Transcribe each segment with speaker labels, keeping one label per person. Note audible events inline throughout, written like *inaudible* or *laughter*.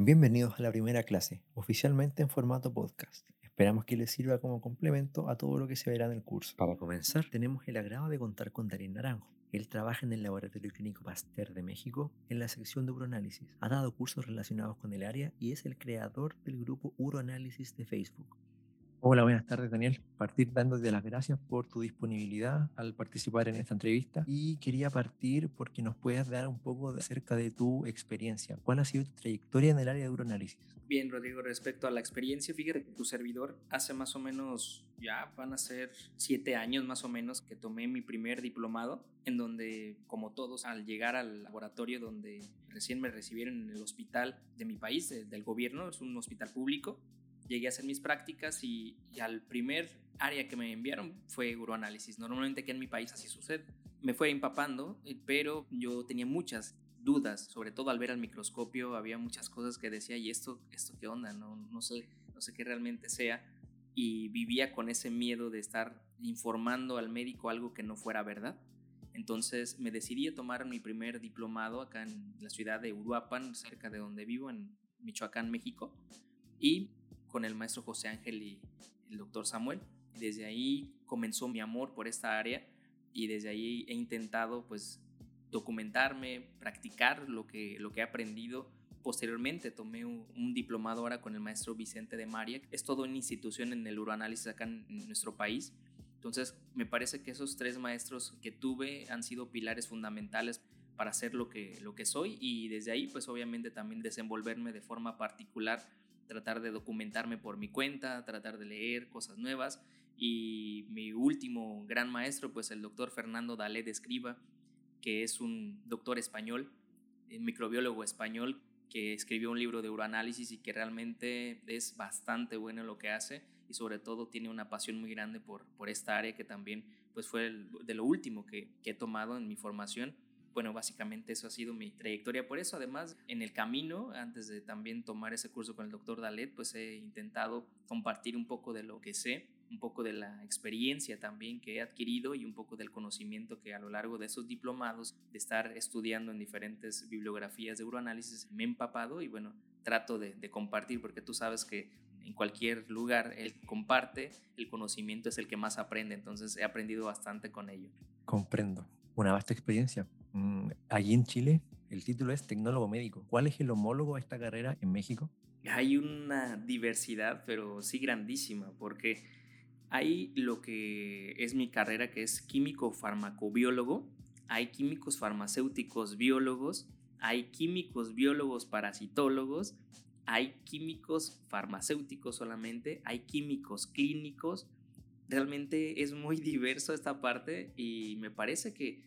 Speaker 1: Bienvenidos a la primera clase, oficialmente en formato podcast. Esperamos que les sirva como complemento a todo lo que se verá en el curso. Para comenzar, tenemos el agrado de contar con Darín Naranjo. Él trabaja en el Laboratorio Clínico Pasteur de México en la sección de uroanálisis. Ha dado cursos relacionados con el área y es el creador del grupo Uroanálisis de Facebook. Hola, buenas tardes Daniel. Partir dándote las gracias por tu disponibilidad al participar en esta entrevista y quería partir porque nos puedas dar un poco acerca de tu experiencia. ¿Cuál ha sido tu trayectoria en el área de uroanálisis?
Speaker 2: Bien, Rodrigo, respecto a la experiencia, fíjate que tu servidor hace más o menos, ya van a ser siete años más o menos que tomé mi primer diplomado, en donde, como todos, al llegar al laboratorio donde recién me recibieron en el hospital de mi país, del gobierno, es un hospital público, llegué a hacer mis prácticas y, al primer área que me enviaron fue uroanálisis. Normalmente aquí en mi país así sucede. Me fue empapando, eh, pero yo tenía muchas dudas, sobre todo al ver al microscopio había muchas cosas que decía, ¿y esto, esto qué onda? No, no, sé, no sé qué realmente sea. Y vivía con ese miedo de estar informando al médico algo que no fuera verdad. Entonces me decidí a tomar mi primer diplomado acá en la ciudad de Uruapan, cerca de donde vivo, en Michoacán, México. Y con el maestro José Ángel y el doctor Samuel. Desde ahí comenzó mi amor por esta área y desde ahí he intentado pues documentarme, practicar lo que, lo que he aprendido. Posteriormente tomé un, diplomado ahora con el maestro Vicente de María. Es todo una institución en el uroanálisis acá en, nuestro país. Entonces me parece que esos tres maestros que tuve han sido pilares fundamentales para ser lo que, lo que soy y desde ahí pues obviamente también desenvolverme de forma particular tratar de documentarme por mi cuenta, tratar de leer cosas nuevas. Y mi último gran maestro, pues el doctor Fernando Dalé de Escriba, que es un doctor español, un microbiólogo español, que escribió un libro de uroanálisis y que realmente es bastante bueno lo que hace y sobre todo tiene una pasión muy grande por, por esta área que también pues fue de lo último que he tomado en mi formación bueno, básicamente eso ha sido mi trayectoria. Por eso, además, en el camino, antes de también tomar ese curso con el doctor Dalet, pues he intentado compartir un poco de lo que sé, un poco de la experiencia también que he adquirido y un poco del conocimiento que a lo largo de esos diplomados, de estar estudiando en diferentes bibliografías de uroanálisis, me he empapado y bueno, trato de, de compartir porque tú sabes que en cualquier lugar que comparte el conocimiento es el que más aprende, entonces he aprendido bastante con ello.
Speaker 1: Comprendo, una vasta experiencia. Mm, allí en Chile, el título es tecnólogo médico. ¿Cuál es el homólogo a esta carrera en México?
Speaker 2: Hay una diversidad, pero sí grandísima, porque hay lo que es mi carrera, que es químico farmacobiólogo, hay químicos farmacéuticos biólogos, hay químicos biólogos parasitólogos, hay químicos farmacéuticos solamente, hay químicos clínicos. Realmente es muy *laughs* diverso esta parte y me parece que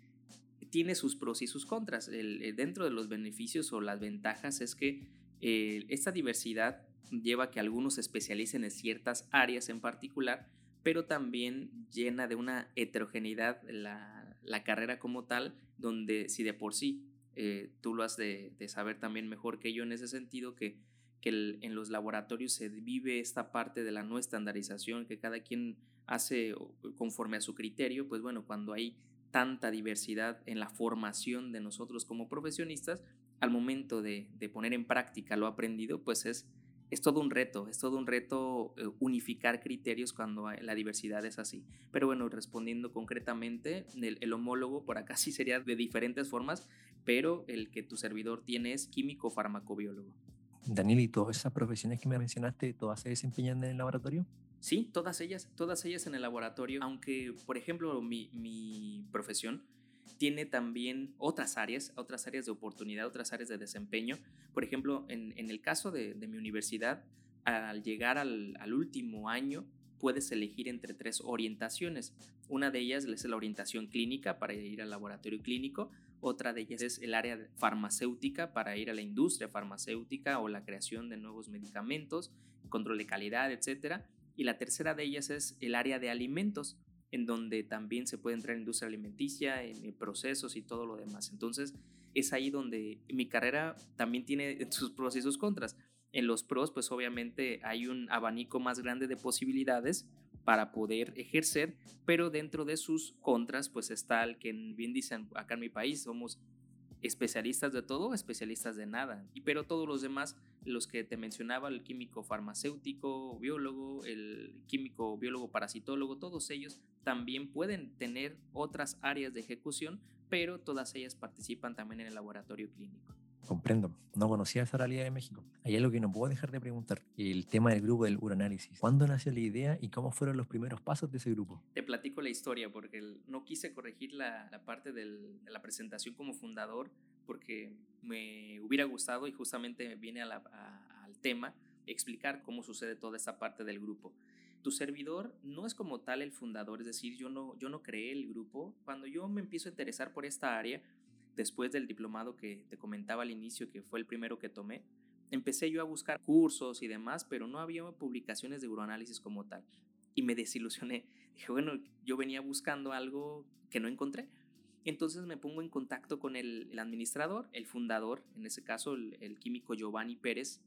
Speaker 2: tiene sus pros y sus contras. El, dentro de los beneficios o las ventajas es que eh, esta diversidad lleva a que algunos se especialicen en ciertas áreas en particular, pero también llena de una heterogeneidad la, carrera como tal, donde si de por sí eh, tú lo has de, saber también mejor que yo en ese sentido, que, que en los laboratorios se vive esta parte de la no estandarización, que cada quien hace conforme a su criterio, pues bueno, cuando hay tanta diversidad en la formación de nosotros como profesionistas, al momento de, poner en práctica lo aprendido, pues es, es todo un reto, es todo un reto eh, unificar criterios cuando la diversidad es así. Pero bueno, respondiendo concretamente, el, homólogo por acá *laughs* sí sería de diferentes formas, pero el que tu servidor tiene es químico farmacobiólogo.
Speaker 1: Daniel, ¿y todas esas profesiones que me mencionaste, todas se desempeñan en el laboratorio?
Speaker 2: Sí, todas ellas, todas ellas en el laboratorio, aunque por ejemplo mi, profesión tiene también otras áreas, otras áreas de oportunidad, otras áreas de desempeño. Por ejemplo, en, el caso de, mi universidad, al llegar al, último año, puedes elegir entre tres orientaciones. Una de ellas es la orientación clínica para ir al laboratorio clínico, otra de ellas es el área farmacéutica para ir a la industria farmacéutica o la creación de nuevos medicamentos, control de calidad, etcétera y la tercera de ellas es el área de alimentos, en donde también se puede entrar en industria alimenticia, en procesos y todo lo demás. Entonces, es ahí donde mi carrera también tiene *laughs* sus pros y sus contras. En los pros, pues obviamente hay un abanico más grande de posibilidades para poder ejercer, pero dentro de sus contras, pues está el que bien dicen acá en mi país, somos especialistas de todo, especialistas de nada. Y pero todos los demás, los que te mencionaba, el químico farmacéutico, biólogo, el químico biólogo parasitólogo, todos ellos también pueden tener otras áreas de ejecución, pero todas ellas participan también en el laboratorio clínico.
Speaker 1: Comprendo, no conocía esa realidad de México. Hay algo que no puedo dejar de preguntar, el tema del grupo del uroanálisis. ¿Cuándo nació la idea y cómo fueron los primeros pasos de ese grupo?
Speaker 2: Te platico la historia porque no quise corregir la, parte de la presentación como fundador porque me hubiera gustado y justamente viene al tema explicar cómo sucede toda esta parte del grupo. Tu servidor no es como tal el fundador, es decir, yo no, yo no creé el grupo. Cuando yo me empiezo a interesar por esta área, después del diplomado que te comentaba al inicio, que fue el primero que tomé, empecé yo a buscar cursos y demás, pero no había publicaciones de uroanálisis como tal. Y me desilusioné. *laughs* Dije, bueno, yo venía buscando algo que no encontré. Entonces me pongo en contacto con el, administrador, el fundador, en ese caso el, químico Giovanni Pérez.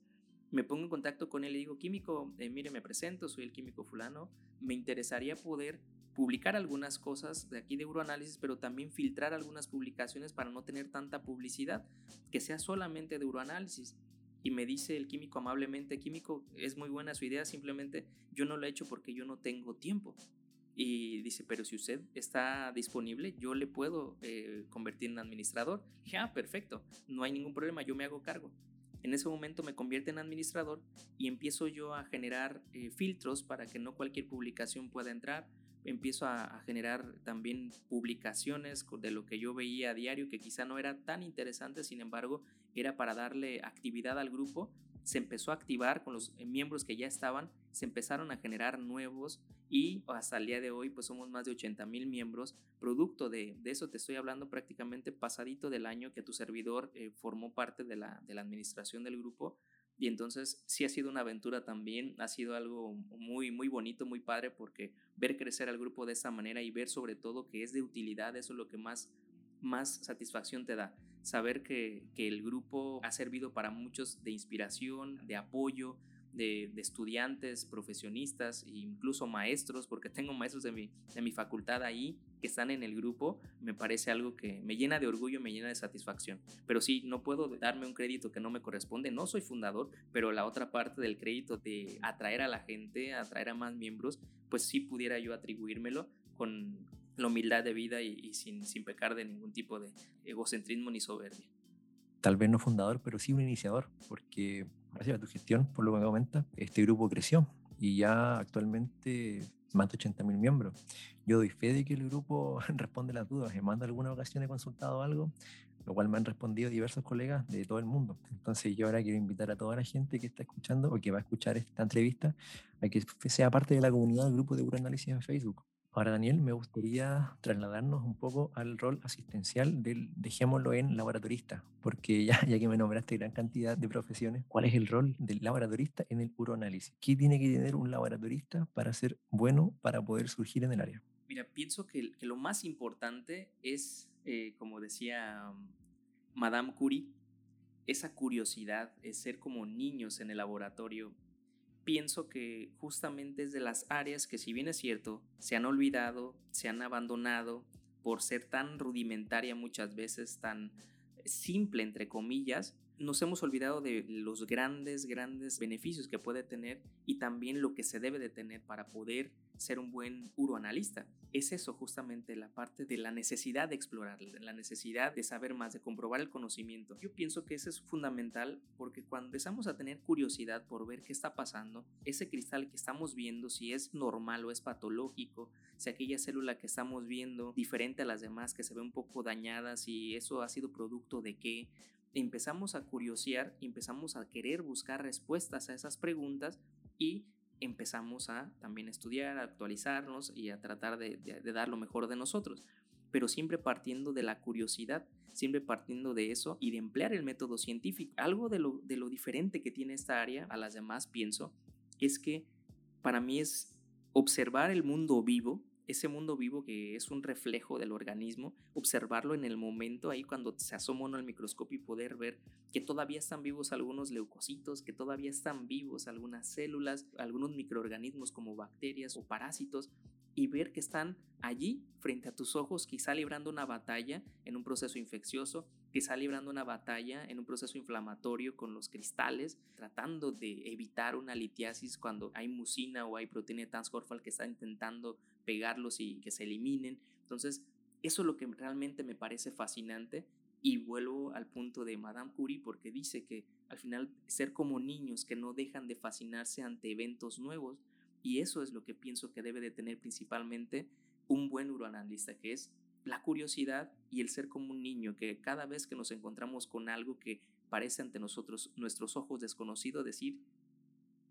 Speaker 2: Me pongo en contacto con él y digo, químico, eh, mire, me presento, soy el químico fulano. Me interesaría poder publicar algunas cosas de aquí de Uroanálisis, pero también filtrar algunas publicaciones para no tener tanta publicidad, que sea solamente de Uroanálisis. Y me dice el químico amablemente, químico, es muy buena su idea, simplemente yo no lo he hecho porque yo no tengo tiempo. Y dice, pero si usted está disponible, yo le puedo eh, convertir en administrador. Ya, ah, perfecto, no hay ningún problema, yo me hago cargo. En ese momento me convierte en administrador y empiezo yo a generar eh, filtros para que no cualquier publicación pueda entrar, empiezo a, generar también publicaciones de lo que yo veía a diario, que quizá no era tan interesante, sin embargo, era para darle actividad al grupo. Se empezó a activar con los eh, miembros que ya estaban, se empezaron a generar nuevos y hasta el día de hoy pues somos más de 80 mil miembros. Producto de, eso te estoy hablando prácticamente pasadito del año que tu servidor eh, formó parte de la, de la administración del grupo y entonces sí ha sido una aventura también, ha sido algo muy, muy bonito, muy padre, porque ver crecer al grupo de esa manera y ver sobre todo que es de utilidad, eso es lo que más, más satisfacción te da. Saber que, que el grupo ha servido para muchos de inspiración, de apoyo, de, estudiantes, profesionistas e incluso maestros, porque *laughs* tengo maestros de mi, de mi facultad ahí que están en el grupo, me parece algo que me llena de orgullo, me llena de satisfacción. Pero sí, no puedo darme un crédito que no me corresponde, no soy fundador, pero la otra parte del crédito de atraer a la gente, atraer a más miembros, pues sí pudiera yo atribuírmelo con la humildad de vida y, y sin, sin pecar de ningún tipo de egocentrismo ni soberbia
Speaker 1: tal vez no fundador, pero sí un iniciador, porque gracias a tu gestión, por lo que me comenta, este grupo creció y ya actualmente más de 80 mil miembros. Yo doy fe de que el grupo *laughs* responde las dudas. Me manda alguna ocasión he consultado algo, lo cual me han respondido diversos colegas de todo el mundo. Entonces yo ahora quiero invitar a toda la gente que está escuchando o que va a escuchar esta entrevista a que sea parte de la comunidad del grupo de Uroanálisis en Facebook. Ahora, Daniel, me gustaría trasladarnos un poco al rol asistencial del, dejémoslo en laboratorista, porque ya, ya que me nombraste gran cantidad de profesiones, ¿cuál es el rol del laboratorista en el uroanálisis? ¿Qué tiene que tener un laboratorista para ser bueno, para poder surgir en el área?
Speaker 2: Mira, pienso que, lo más importante es, eh, como decía um, Madame Curie, esa curiosidad, es ser como niños en el laboratorio pienso que justamente es de las áreas que si bien es cierto, se han olvidado, se han abandonado por ser tan rudimentaria muchas veces, tan simple entre comillas, nos hemos olvidado de los grandes, grandes beneficios que puede tener y también lo que se debe de tener para poder ser un buen uroanalista. Es eso justamente la parte de la necesidad de explorar, la necesidad de saber más, de comprobar el conocimiento. Yo pienso que eso es fundamental porque cuando empezamos a tener curiosidad por ver qué está pasando, ese cristal que estamos viendo, si es normal o es patológico, si aquella célula que estamos viendo diferente a las demás, que se ve un poco dañada, si eso ha sido producto de qué, empezamos a curiosear, empezamos a querer buscar respuestas a esas preguntas y empezamos a también estudiar, a actualizarnos y a tratar de, dar lo mejor de nosotros pero siempre partiendo de la curiosidad, siempre partiendo de eso y de emplear el método científico. Algo de lo, de lo diferente que tiene esta área a las demás, pienso, es que para mí es observar el mundo vivo ese mundo vivo que es un reflejo del organismo, observarlo en el momento ahí cuando se asoma uno al microscopio y poder ver que todavía están vivos algunos leucocitos, que todavía están vivos algunas células, algunos microorganismos como bacterias o parásitos, y ver que están allí frente a tus ojos, quizá librando una batalla en un proceso infeccioso, quizá librando una batalla en un proceso inflamatorio con los cristales, tratando de evitar una litiasis cuando hay mucina o hay proteína transcorfal que está intentando pegarlos y que se eliminen. Entonces, eso es lo que realmente me parece fascinante y vuelvo al punto de Madame Curie porque dice que al final ser como niños que no dejan de fascinarse ante eventos nuevos y eso es lo que pienso que debe de tener principalmente un buen uroanalista, que es la curiosidad y el ser como un niño, que cada vez que nos encontramos con algo que parece ante nosotros, nuestros ojos desconocido, decir,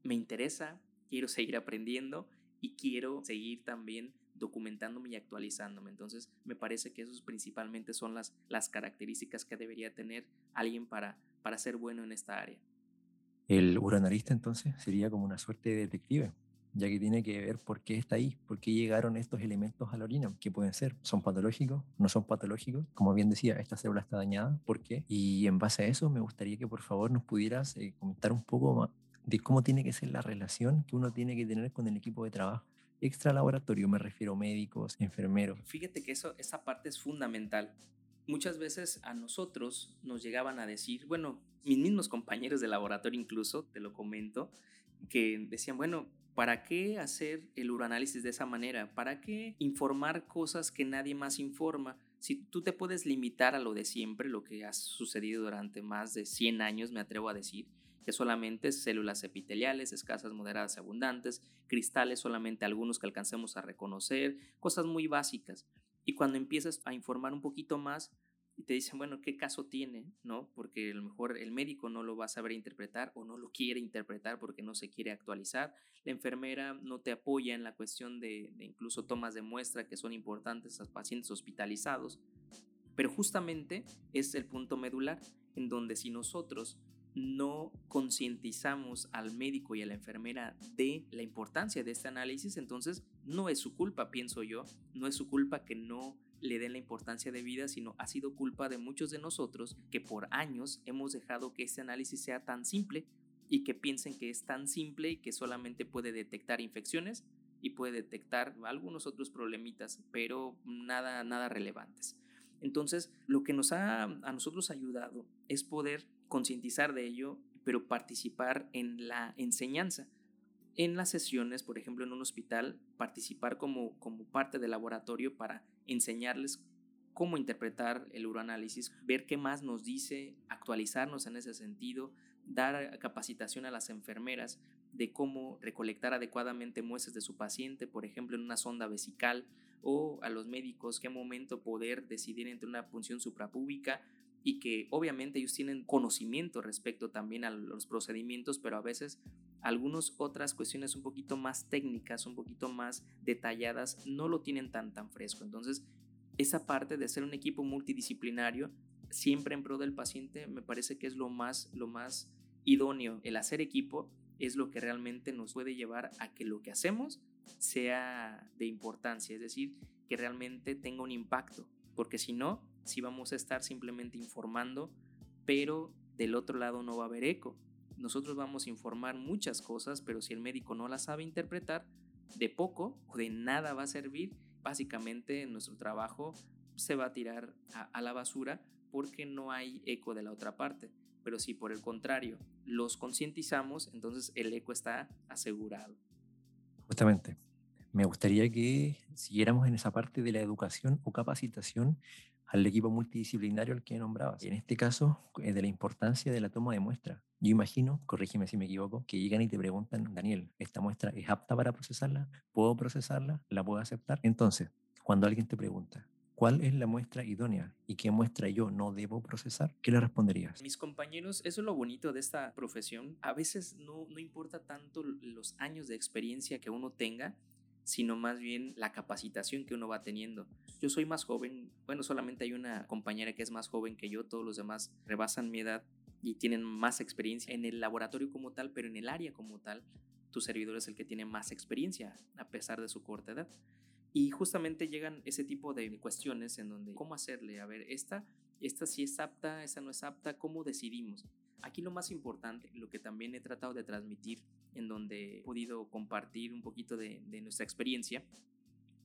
Speaker 2: me interesa, quiero seguir aprendiendo y quiero seguir también documentándome y actualizándome. Entonces, me parece que esos principalmente son las, las características que debería tener alguien para, para ser bueno en esta área.
Speaker 1: El uranalista entonces sería como una suerte de detective, ya que tiene que ver por qué está ahí, por qué llegaron estos elementos a la orina, qué pueden ser, son patológicos, no son patológicos, como bien decía, esta célula está dañada, ¿por qué? Y en base a eso me gustaría que por favor nos pudieras eh, comentar un poco más de cómo tiene que ser la relación que uno tiene que tener con el equipo de trabajo. Extra laboratorio, me refiero médicos, enfermeros.
Speaker 2: Fíjate que eso, esa parte es fundamental. Muchas veces a nosotros nos llegaban a decir, bueno, mis mismos compañeros de laboratorio incluso, te lo comento, que decían, bueno, ¿Para qué hacer el uroanálisis de esa manera? ¿Para qué informar cosas que nadie más informa? Si tú te puedes limitar a lo de siempre, lo que ha sucedido durante más de 100 años, me atrevo a decir, que solamente células epiteliales, escasas, moderadas abundantes, cristales, solamente algunos que alcancemos a reconocer, cosas muy básicas. Y cuando empiezas a informar un poquito más, y te dicen, bueno, ¿qué caso tiene? ¿No? Porque a lo mejor el médico no lo va a saber interpretar o no lo quiere interpretar porque no se quiere actualizar. La enfermera no te apoya en la cuestión de, de incluso tomas de muestra que son importantes a pacientes hospitalizados. Pero justamente es el punto medular en donde si nosotros no concientizamos al médico y a la enfermera de la importancia de este análisis, entonces no es su culpa, pienso yo, no es su culpa que no le den la importancia de vida, sino ha sido culpa de muchos de nosotros que por años hemos dejado que este análisis sea tan simple y que piensen que es tan simple y que solamente puede detectar infecciones y puede detectar algunos otros problemitas, pero nada, nada relevantes. Entonces, lo que nos ha a nosotros ayudado es poder concientizar de ello, pero participar en la enseñanza. En las sesiones, por ejemplo, en un hospital, participar como, como parte del laboratorio para enseñarles cómo interpretar el uroanálisis, ver qué más nos dice, actualizarnos en ese sentido, dar capacitación a las enfermeras de cómo recolectar adecuadamente muestras de su paciente, por ejemplo, en una sonda vesical, o a los médicos qué momento poder decidir entre una punción suprapúbica y que obviamente ellos tienen conocimiento respecto también a los procedimientos, pero a veces algunas otras cuestiones un poquito más técnicas, un poquito más detalladas, no lo tienen tan tan fresco. Entonces, esa parte de ser un equipo multidisciplinario, siempre en pro del paciente, me parece que es lo más, lo más idóneo. El hacer equipo es lo que realmente nos puede llevar a que lo que hacemos sea de importancia, es decir, que realmente tenga un impacto, porque si no, si vamos a estar simplemente informando, pero del otro lado no va a haber eco. Nosotros vamos a informar muchas cosas, pero si el médico no las sabe interpretar, de poco o de nada va a servir. Básicamente nuestro trabajo se va a tirar a, la basura porque no hay eco de la otra parte. Pero si por el contrario los concientizamos, entonces el eco está asegurado.
Speaker 1: Justamente, me gustaría que siguiéramos en esa parte de la educación o capacitación al equipo multidisciplinario al que nombrabas. En este caso, de la importancia de la toma de muestra. Yo imagino, corrígeme si me equivoco, que llegan y te preguntan, Daniel, ¿esta muestra es apta para procesarla? ¿Puedo procesarla? ¿La puedo aceptar? Entonces, cuando alguien te pregunta, ¿cuál es la muestra idónea y qué muestra yo no debo procesar? ¿Qué le responderías?
Speaker 2: Mis compañeros, eso es lo bonito de esta profesión. A veces no, no importa tanto los años de experiencia que uno tenga, sino más bien la capacitación que uno va teniendo. Yo soy más joven, bueno, solamente hay una compañera que es más joven que yo, todos los demás rebasan mi edad y tienen más experiencia en el laboratorio como tal, pero en el área como tal, tu servidor es el que tiene más experiencia a pesar de su corta edad. Y justamente llegan ese tipo de cuestiones en donde, ¿cómo hacerle? A ver, esta, esta sí es apta, esta no es apta, ¿cómo decidimos? Aquí lo más importante, lo que también he tratado de transmitir, en donde he podido compartir un poquito de, nuestra experiencia,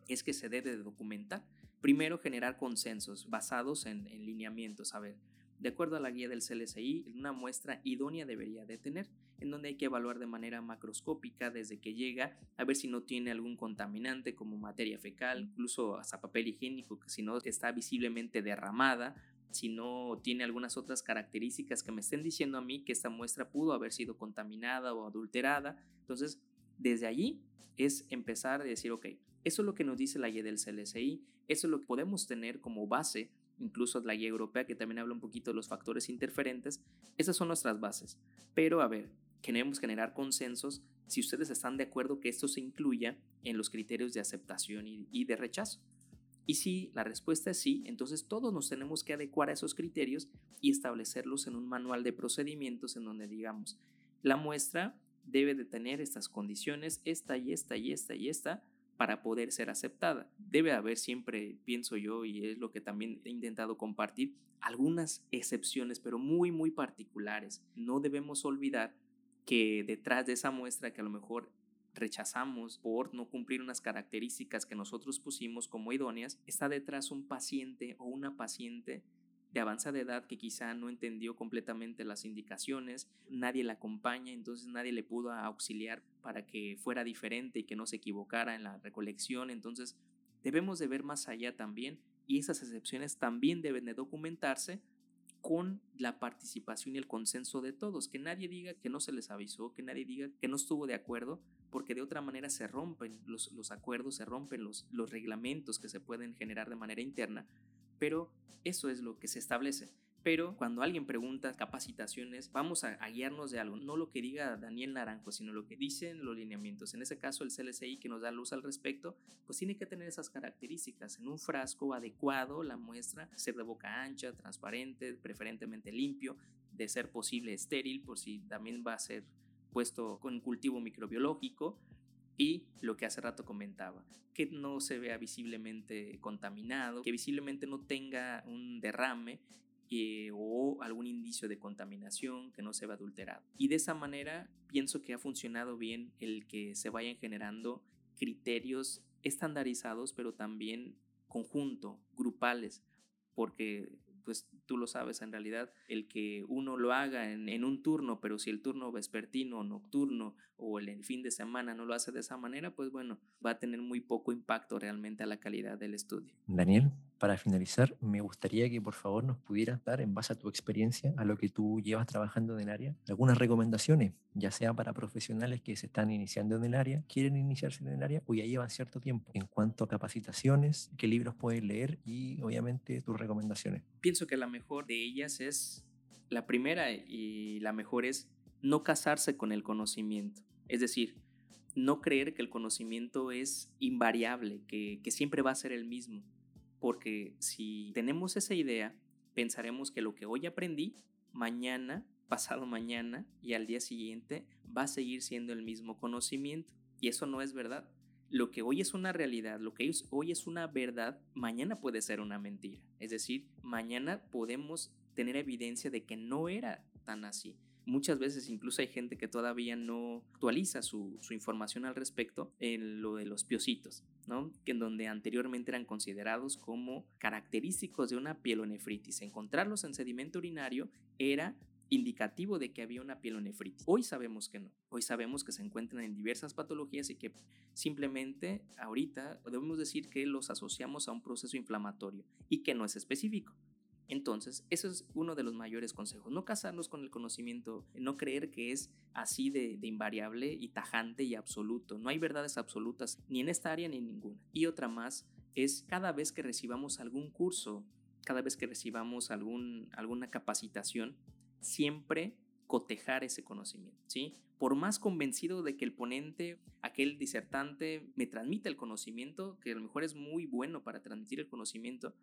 Speaker 2: es que se debe de documentar. Primero, generar consensos basados en, en lineamientos. A ver, de acuerdo a la guía del CLSI, una muestra idónea debería de tener, en donde hay que evaluar de manera macroscópica desde que llega, a ver si no tiene algún contaminante como materia fecal, incluso hasta papel higiénico, que si no está visiblemente derramada, si no tiene algunas otras características que me estén diciendo a mí que esta muestra pudo haber sido contaminada o adulterada. Entonces, desde allí es empezar a decir, ok, eso es lo que nos dice la guía del CLSI, eso es lo que podemos tener como base incluso la guía europea que también habla un poquito de los factores interferentes, esas son nuestras bases. Pero a ver, queremos generar consensos si ustedes están de acuerdo que esto se incluya en los criterios de aceptación y, de rechazo. Y si la respuesta es sí, entonces todos nos tenemos que adecuar a esos criterios y establecerlos en un manual de procedimientos en donde digamos, la muestra debe de tener estas condiciones, esta y esta y esta y esta, para poder ser aceptada. Debe haber siempre, pienso yo, y es lo que también he intentado compartir, algunas excepciones, pero muy, muy particulares. No debemos olvidar que detrás de esa muestra que a lo mejor rechazamos por no cumplir unas características que nosotros pusimos como idóneas, está detrás un paciente o una paciente de avanzada edad que quizá no entendió completamente las indicaciones, nadie la acompaña, entonces nadie le pudo auxiliar para que fuera diferente y que no se equivocara en la recolección, entonces debemos de ver más allá también y esas excepciones también deben de documentarse con la participación y el consenso de todos, que nadie diga que no se les avisó, que nadie diga que no estuvo de acuerdo, porque de otra manera se rompen los, los acuerdos, se rompen los, los reglamentos que se pueden generar de manera interna, pero eso es lo que se establece. Pero cuando alguien pregunta capacitaciones, vamos a, guiarnos de algo, no lo que diga Daniel Naranjo, sino lo que dicen los lineamientos. En ese caso, el CLCI que nos da luz al respecto, pues tiene que tener esas características. En un frasco adecuado, la muestra, ser de boca ancha, transparente, preferentemente limpio, de ser posible estéril, por si también va a ser puesto con cultivo microbiológico, y lo que hace rato comentaba, que no se vea visiblemente contaminado, que visiblemente no tenga un derrame eh, o algún indicio de contaminación que no se vea adulterado. Y de esa manera pienso que ha funcionado bien el que se vayan generando criterios estandarizados, pero también conjunto, grupales, porque pues tú lo sabes en realidad, el que uno lo haga en, un turno, pero si el turno vespertino, nocturno o el, fin de semana no lo hace de esa manera, pues bueno, va a tener muy poco impacto realmente a la calidad del estudio.
Speaker 1: Daniel, para finalizar, me gustaría que por favor nos pudieras dar, en base a tu experiencia, a lo que tú llevas trabajando en el área, algunas recomendaciones, ya sea para profesionales que se están iniciando en el área, quieren iniciarse en el área o ya llevan cierto tiempo, en cuanto a capacitaciones, qué libros pueden leer y obviamente tus recomendaciones.
Speaker 2: Pienso que la mejor de ellas es, la primera y la mejor es no casarse con el conocimiento. Es decir, no creer que el conocimiento es invariable, que, que siempre va a ser el mismo porque si tenemos esa idea, pensaremos que lo que hoy aprendí, mañana, pasado mañana y al día siguiente va a seguir siendo el mismo conocimiento. Y eso no es verdad. Lo que hoy es una realidad, lo que hoy es una verdad, mañana puede ser una mentira. Es decir, mañana podemos tener evidencia de que no era tan así. Muchas veces incluso hay gente que todavía no actualiza su, información al respecto en lo de los piocitos, ¿no? Que en donde anteriormente eran considerados como característicos de una pielonefritis. Encontrarlos en sedimento urinario era indicativo de que había una pielonefritis. Hoy sabemos que no. Hoy sabemos que se encuentran en diversas patologías y que simplemente ahorita debemos decir que los asociamos a un proceso inflamatorio y que no es específico. Entonces, eso es uno de los mayores consejos. No casarnos con el conocimiento, no creer que es así de, invariable y tajante y absoluto. No hay verdades absolutas ni en esta área ni en ninguna. Y otra más es cada vez que recibamos algún curso, cada vez que recibamos alguna capacitación, siempre cotejar ese conocimiento, ¿sí? Por más convencido de que el ponente, aquel disertante, me transmite el conocimiento, que a lo mejor es muy bueno para transmitir el conocimiento,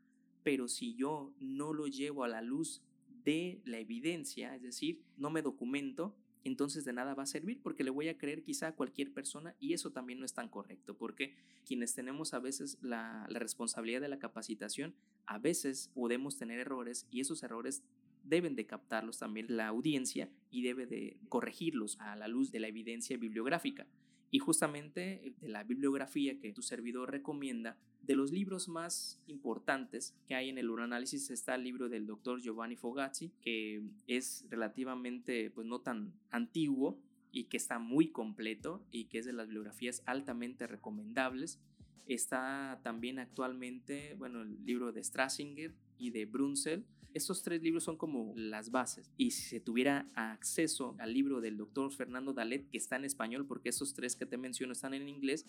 Speaker 2: pero si yo no lo llevo a la luz de la evidencia, es decir, no me documento, entonces de nada va a servir porque le voy a creer quizá a cualquier persona y eso también no es tan correcto porque quienes tenemos a veces la, la, responsabilidad de la capacitación, a veces podemos tener errores y esos errores deben de captarlos también la audiencia y debe de corregirlos a la luz de la evidencia bibliográfica. Y justamente de la bibliografía que tu servidor recomienda, de los libros más importantes que hay en el uranálisis está el libro del doctor Giovanni Fogazzi, que es relativamente pues no tan antiguo y que está muy completo y que es de las bibliografías altamente recomendables. Está también actualmente, bueno, el libro de Strassinger y de Brunsell. Estos tres libros son como las bases. Y si se tuviera acceso al libro del doctor Fernando Dalet, que está en español, porque estos tres que te menciono están en inglés,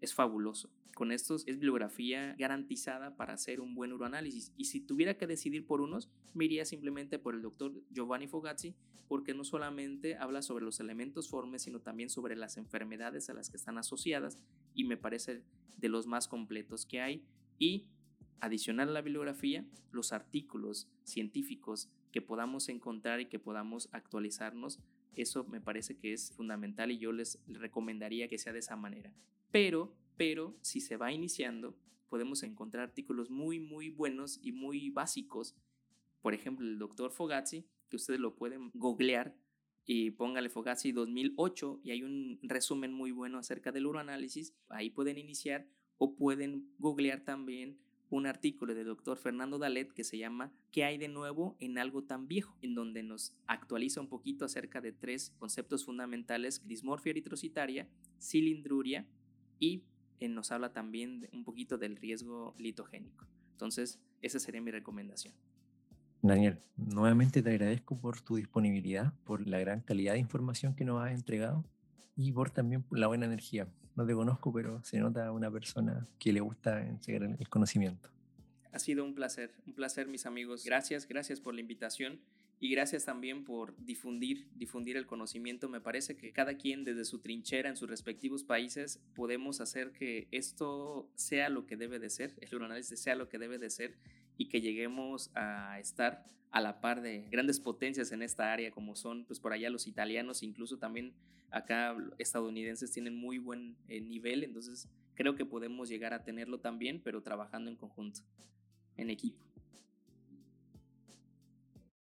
Speaker 2: es fabuloso. Con estos es bibliografía garantizada para hacer un buen uroanálisis. Y si tuviera que decidir por unos, me iría simplemente por el doctor Giovanni Fogazzi, porque no solamente habla sobre los elementos formes, sino también sobre las enfermedades a las que están asociadas y me parece de los más completos que hay. Y adicional a la bibliografía, los artículos científicos que podamos encontrar y que podamos actualizarnos, eso me parece que es fundamental y yo les recomendaría que sea de esa manera. Pero, pero, si se va iniciando, podemos encontrar artículos muy, muy buenos y muy básicos. Por ejemplo, el doctor Fogazzi, que ustedes lo pueden googlear y póngale Fogazzi 2008 y hay un resumen muy bueno acerca del uroanálisis. Ahí pueden iniciar o pueden googlear también un artículo del doctor Fernando Dalet que se llama ¿Qué hay de nuevo en algo tan viejo? en donde nos actualiza un poquito acerca de tres conceptos fundamentales, dismorfia eritrocitaria, cilindruria y eh, nos habla también un poquito del riesgo litogénico. Entonces, esa sería mi recomendación.
Speaker 1: Daniel, nuevamente te agradezco por tu disponibilidad, por la gran calidad de información que nos has entregado y por también la buena energía. No te conozco, pero se nota una persona que le gusta entregar el conocimiento.
Speaker 2: Ha sido un placer, un placer mis amigos. Gracias, gracias por la invitación y gracias también por difundir, difundir el conocimiento. Me parece que cada quien desde su trinchera en sus respectivos países podemos hacer que esto sea lo que debe de ser, el análisis sea lo que debe de ser y que lleguemos a estar a la par de grandes potencias en esta área como son pues por allá los italianos, incluso también acá estadounidenses tienen muy buen eh, nivel, entonces creo que podemos llegar a tenerlo también, pero trabajando en conjunto, en equipo.